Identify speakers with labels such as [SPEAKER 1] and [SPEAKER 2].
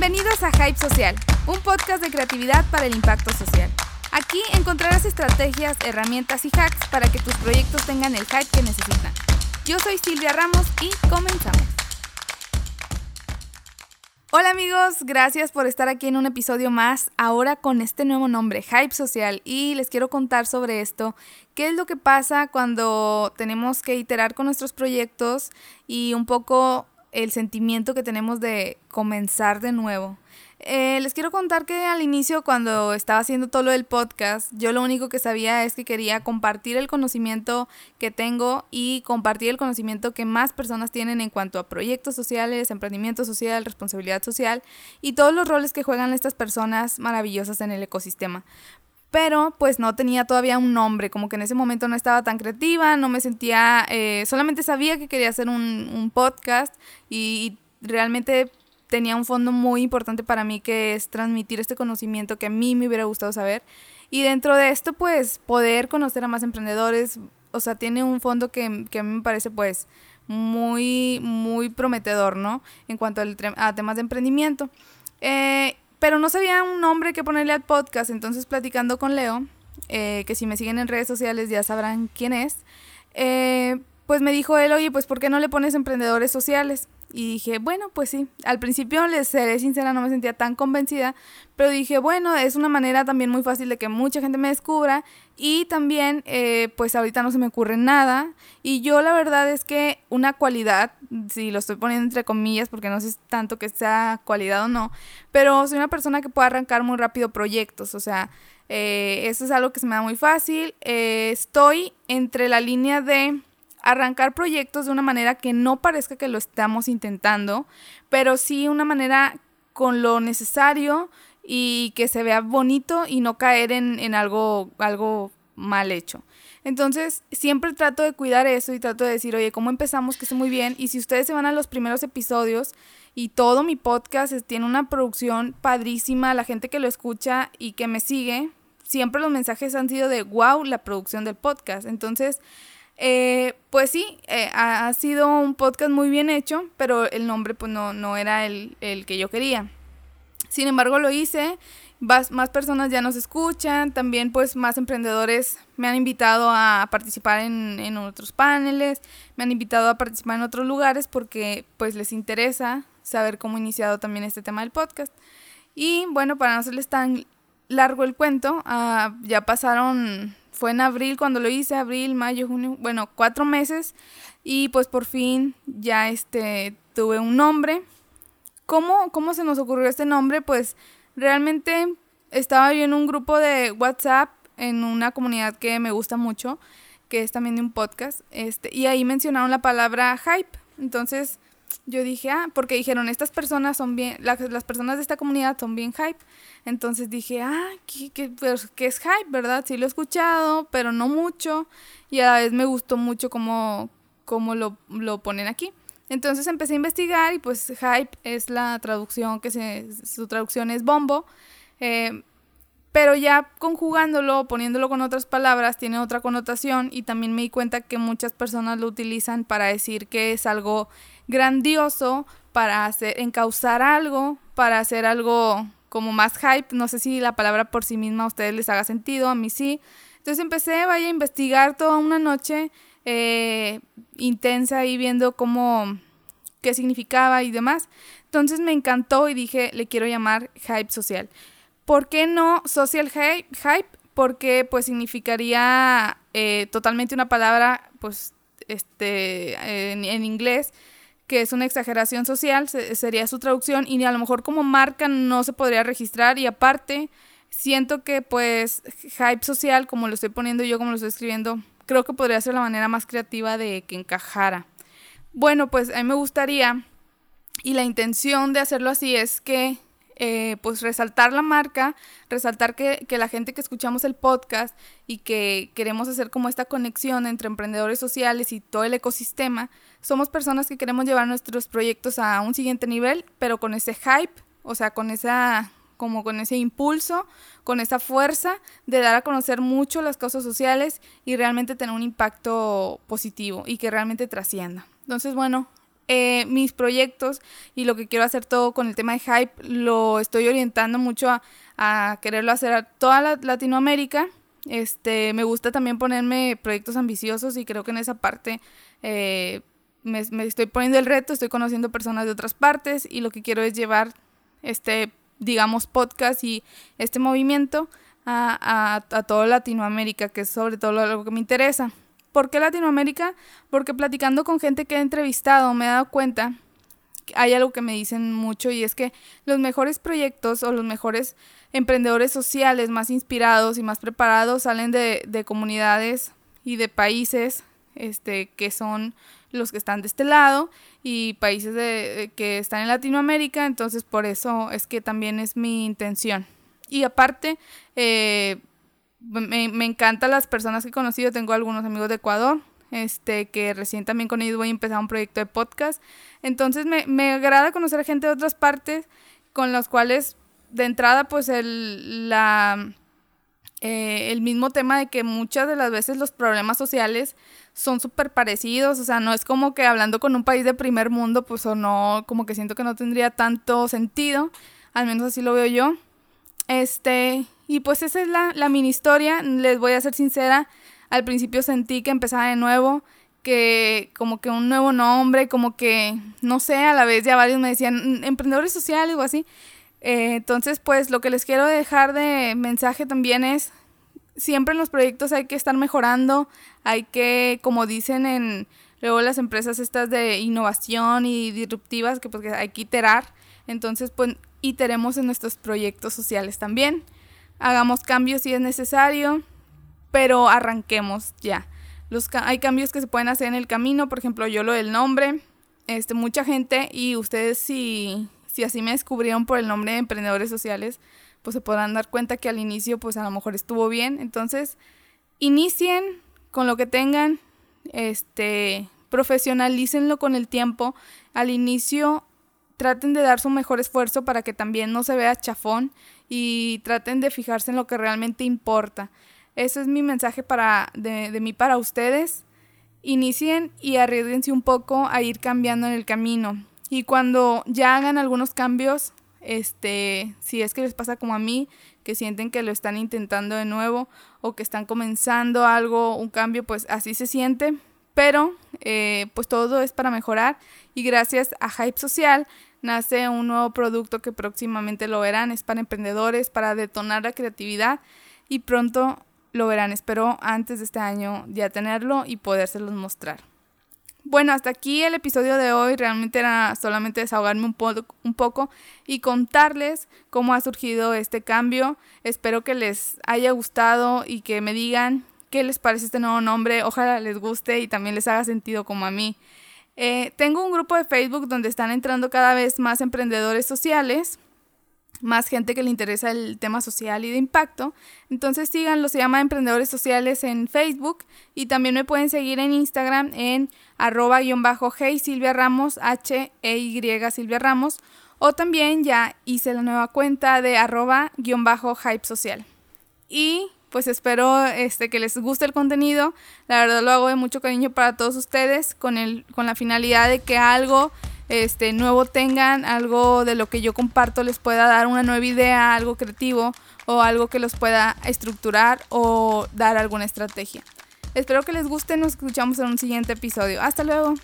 [SPEAKER 1] Bienvenidos a Hype Social, un podcast de creatividad para el impacto social. Aquí encontrarás estrategias, herramientas y hacks para que tus proyectos tengan el hype que necesitan. Yo soy Silvia Ramos y comenzamos. Hola amigos, gracias por estar aquí en un episodio más, ahora con este nuevo nombre, Hype Social, y les quiero contar sobre esto, qué es lo que pasa cuando tenemos que iterar con nuestros proyectos y un poco el sentimiento que tenemos de comenzar de nuevo. Eh, les quiero contar que al inicio, cuando estaba haciendo todo lo del podcast, yo lo único que sabía es que quería compartir el conocimiento que tengo y compartir el conocimiento que más personas tienen en cuanto a proyectos sociales, emprendimiento social, responsabilidad social y todos los roles que juegan estas personas maravillosas en el ecosistema pero pues no tenía todavía un nombre, como que en ese momento no estaba tan creativa, no me sentía, eh, solamente sabía que quería hacer un, podcast y, realmente tenía un fondo muy importante para mí que es transmitir este conocimiento que a mí me hubiera gustado saber y dentro de esto pues poder conocer a más emprendedores, o sea, tiene un fondo que, a mí me parece pues muy, muy prometedor, ¿no? En cuanto a temas de emprendimiento. Eh, pero no sabía un nombre que ponerle al podcast, entonces platicando con Leo, eh, que si me siguen en redes sociales ya sabrán quién es, eh, pues me dijo él, oye, pues ¿por qué no le pones emprendedores sociales? Y dije, bueno, pues sí. Al principio, les seré sincera, no me sentía tan convencida, pero dije, bueno, es una manera también muy fácil de que mucha gente me descubra y también, eh, pues ahorita no se me ocurre nada. Y yo la verdad es que una cualidad, si lo estoy poniendo entre comillas, porque no sé tanto que sea cualidad o no, pero soy una persona que puede arrancar muy rápido proyectos, o sea, eh, eso es algo que se me da muy fácil. Eh, estoy entre la línea de arrancar proyectos de una manera que no parezca que lo estamos intentando, pero sí una manera con lo necesario y que se vea bonito y no caer en, algo, algo mal hecho. Entonces, siempre trato de cuidar eso y trato de decir, oye, ¿cómo empezamos? Que esté muy bien. Y si ustedes se van a los primeros episodios y todo mi podcast tiene una producción padrísima, la gente que lo escucha y que me sigue, siempre los mensajes han sido de, wow, la producción del podcast. Entonces, eh, pues sí, eh, ha, sido un podcast muy bien hecho, pero el nombre pues no, no era el, que yo quería. Sin embargo, lo hice, más, más, personas ya nos escuchan, también pues más emprendedores me han invitado a participar en, en, otros paneles, me han invitado a participar en otros lugares porque pues les interesa saber cómo he iniciado también este tema del podcast. Y bueno, para no hacerles tan largo el cuento, ah, ya pasaron fue en abril cuando lo hice, abril, mayo, junio, bueno, cuatro meses y pues por fin ya este tuve un nombre. ¿Cómo, cómo se nos ocurrió este nombre? Pues realmente estaba yo en un grupo de WhatsApp en una comunidad que me gusta mucho, que es también de un podcast, este, y ahí mencionaron la palabra hype. Entonces yo dije, ah, porque dijeron, estas personas son bien, las, personas de esta comunidad son bien hype. Entonces dije, ah, ¿qué, pues, qué, es hype, verdad? Sí lo he escuchado, pero no mucho. Y a la vez me gustó mucho cómo, cómo lo, lo ponen aquí. Entonces empecé a investigar y pues hype es la traducción que se, su traducción es bombo. Eh, pero ya conjugándolo, poniéndolo con otras palabras, tiene otra connotación y también me di cuenta que muchas personas lo utilizan para decir que es algo grandioso, para hacer, encauzar algo, para hacer algo como más hype. No sé si la palabra por sí misma a ustedes les haga sentido, a mí sí. Entonces empecé vaya, a investigar toda una noche eh, intensa y viendo cómo, qué significaba y demás. Entonces me encantó y dije, le quiero llamar hype social. ¿Por qué no social hype? Porque pues significaría eh, totalmente una palabra pues este en, inglés que es una exageración social, sería su traducción y a lo mejor como marca no se podría registrar y aparte siento que pues hype social como lo estoy poniendo yo, como lo estoy escribiendo, creo que podría ser la manera más creativa de que encajara. Bueno, pues a mí me gustaría y la intención de hacerlo así es que eh, pues resaltar la marca, resaltar que, la gente que escuchamos el podcast y que queremos hacer como esta conexión entre emprendedores sociales y todo el ecosistema, somos personas que queremos llevar nuestros proyectos a un siguiente nivel, pero con ese hype, o sea, con esa como con ese impulso, con esa fuerza de dar a conocer mucho las causas sociales y realmente tener un impacto positivo y que realmente trascienda. Entonces, bueno, eh, mis proyectos y lo que quiero hacer todo con el tema de hype lo estoy orientando mucho a, a quererlo hacer a toda la Latinoamérica. Este, me gusta también ponerme proyectos ambiciosos y creo que en esa parte eh, me, estoy poniendo el reto, estoy conociendo personas de otras partes y lo que quiero es llevar este, digamos, podcast y este movimiento a, a, a toda Latinoamérica, que es sobre todo algo que me interesa. ¿Por qué Latinoamérica? Porque platicando con gente que he entrevistado me he dado cuenta hay algo que me dicen mucho y es que los mejores proyectos o los mejores emprendedores sociales más inspirados y más preparados salen de, de comunidades y de países este, que son los que están de este lado y países de, que están en Latinoamérica, entonces por eso es que también es mi intención. Y aparte, eh, me, me encantan las personas que he conocido, tengo algunos amigos de Ecuador, este, que recién también con ellos voy a empezar un proyecto de podcast. Entonces me, me agrada conocer gente de otras partes con los cuales de entrada pues el, la, eh, el mismo tema de que muchas de las veces los problemas sociales son súper parecidos, o sea, no es como que hablando con un país de primer mundo, pues o no, como que siento que no tendría tanto sentido, al menos así lo veo yo. Este, y pues esa es la, la mini historia, les voy a ser sincera, al principio sentí que empezaba de nuevo, que como que un nuevo nombre, como que, no sé, a la vez ya varios me decían mm, emprendedores sociales o así. Eh, entonces, pues lo que les quiero dejar de mensaje también es, siempre en los proyectos hay que estar mejorando, hay que, como dicen en luego las empresas estas de innovación y disruptivas, que pues hay que iterar. Entonces, pues iteremos en nuestros proyectos sociales también. Hagamos cambios si es necesario pero arranquemos ya. Los, hay cambios que se pueden hacer en el camino, por ejemplo, yo lo del nombre, este, mucha gente y ustedes si, si así me descubrieron por el nombre de emprendedores sociales, pues se podrán dar cuenta que al inicio pues a lo mejor estuvo bien. Entonces, inicien con lo que tengan, este, profesionalícenlo con el tiempo. Al inicio traten de dar su mejor esfuerzo para que también no se vea chafón y traten de fijarse en lo que realmente importa. Ese es mi mensaje para, de, de mí para ustedes. Inicien y arriesguense un poco a ir cambiando en el camino. Y cuando ya hagan algunos cambios, este, si es que les pasa como a mí, que sienten que lo están intentando de nuevo o que están comenzando algo, un cambio, pues así se siente. Pero eh, pues todo es para mejorar y gracias a Hype Social nace un nuevo producto que próximamente lo verán. Es para emprendedores, para detonar la creatividad y pronto lo verán. Espero antes de este año ya tenerlo y podérselos mostrar. Bueno, hasta aquí el episodio de hoy. Realmente era solamente desahogarme un, un poco y contarles cómo ha surgido este cambio. Espero que les haya gustado y que me digan qué les parece este nuevo nombre. Ojalá les guste y también les haga sentido como a mí. Eh, tengo un grupo de Facebook donde están entrando cada vez más emprendedores sociales más gente que le interesa el tema social y de impacto. Entonces síganlo, se llama Emprendedores Sociales en Facebook y también me pueden seguir en Instagram en arroba guion bajo hey Silvia Ramos, H E Y Silvia Ramos o también ya hice la nueva cuenta de arroba guion bajo hype social. Y pues espero este, que les guste el contenido. La verdad lo hago de mucho cariño para todos ustedes con, el, con la finalidad de que algo este, nuevo tengan, algo de lo que yo comparto les pueda dar una nueva idea, algo creativo o algo que los pueda estructurar o dar alguna estrategia. Espero que les guste, nos escuchamos en un siguiente episodio. Hasta luego.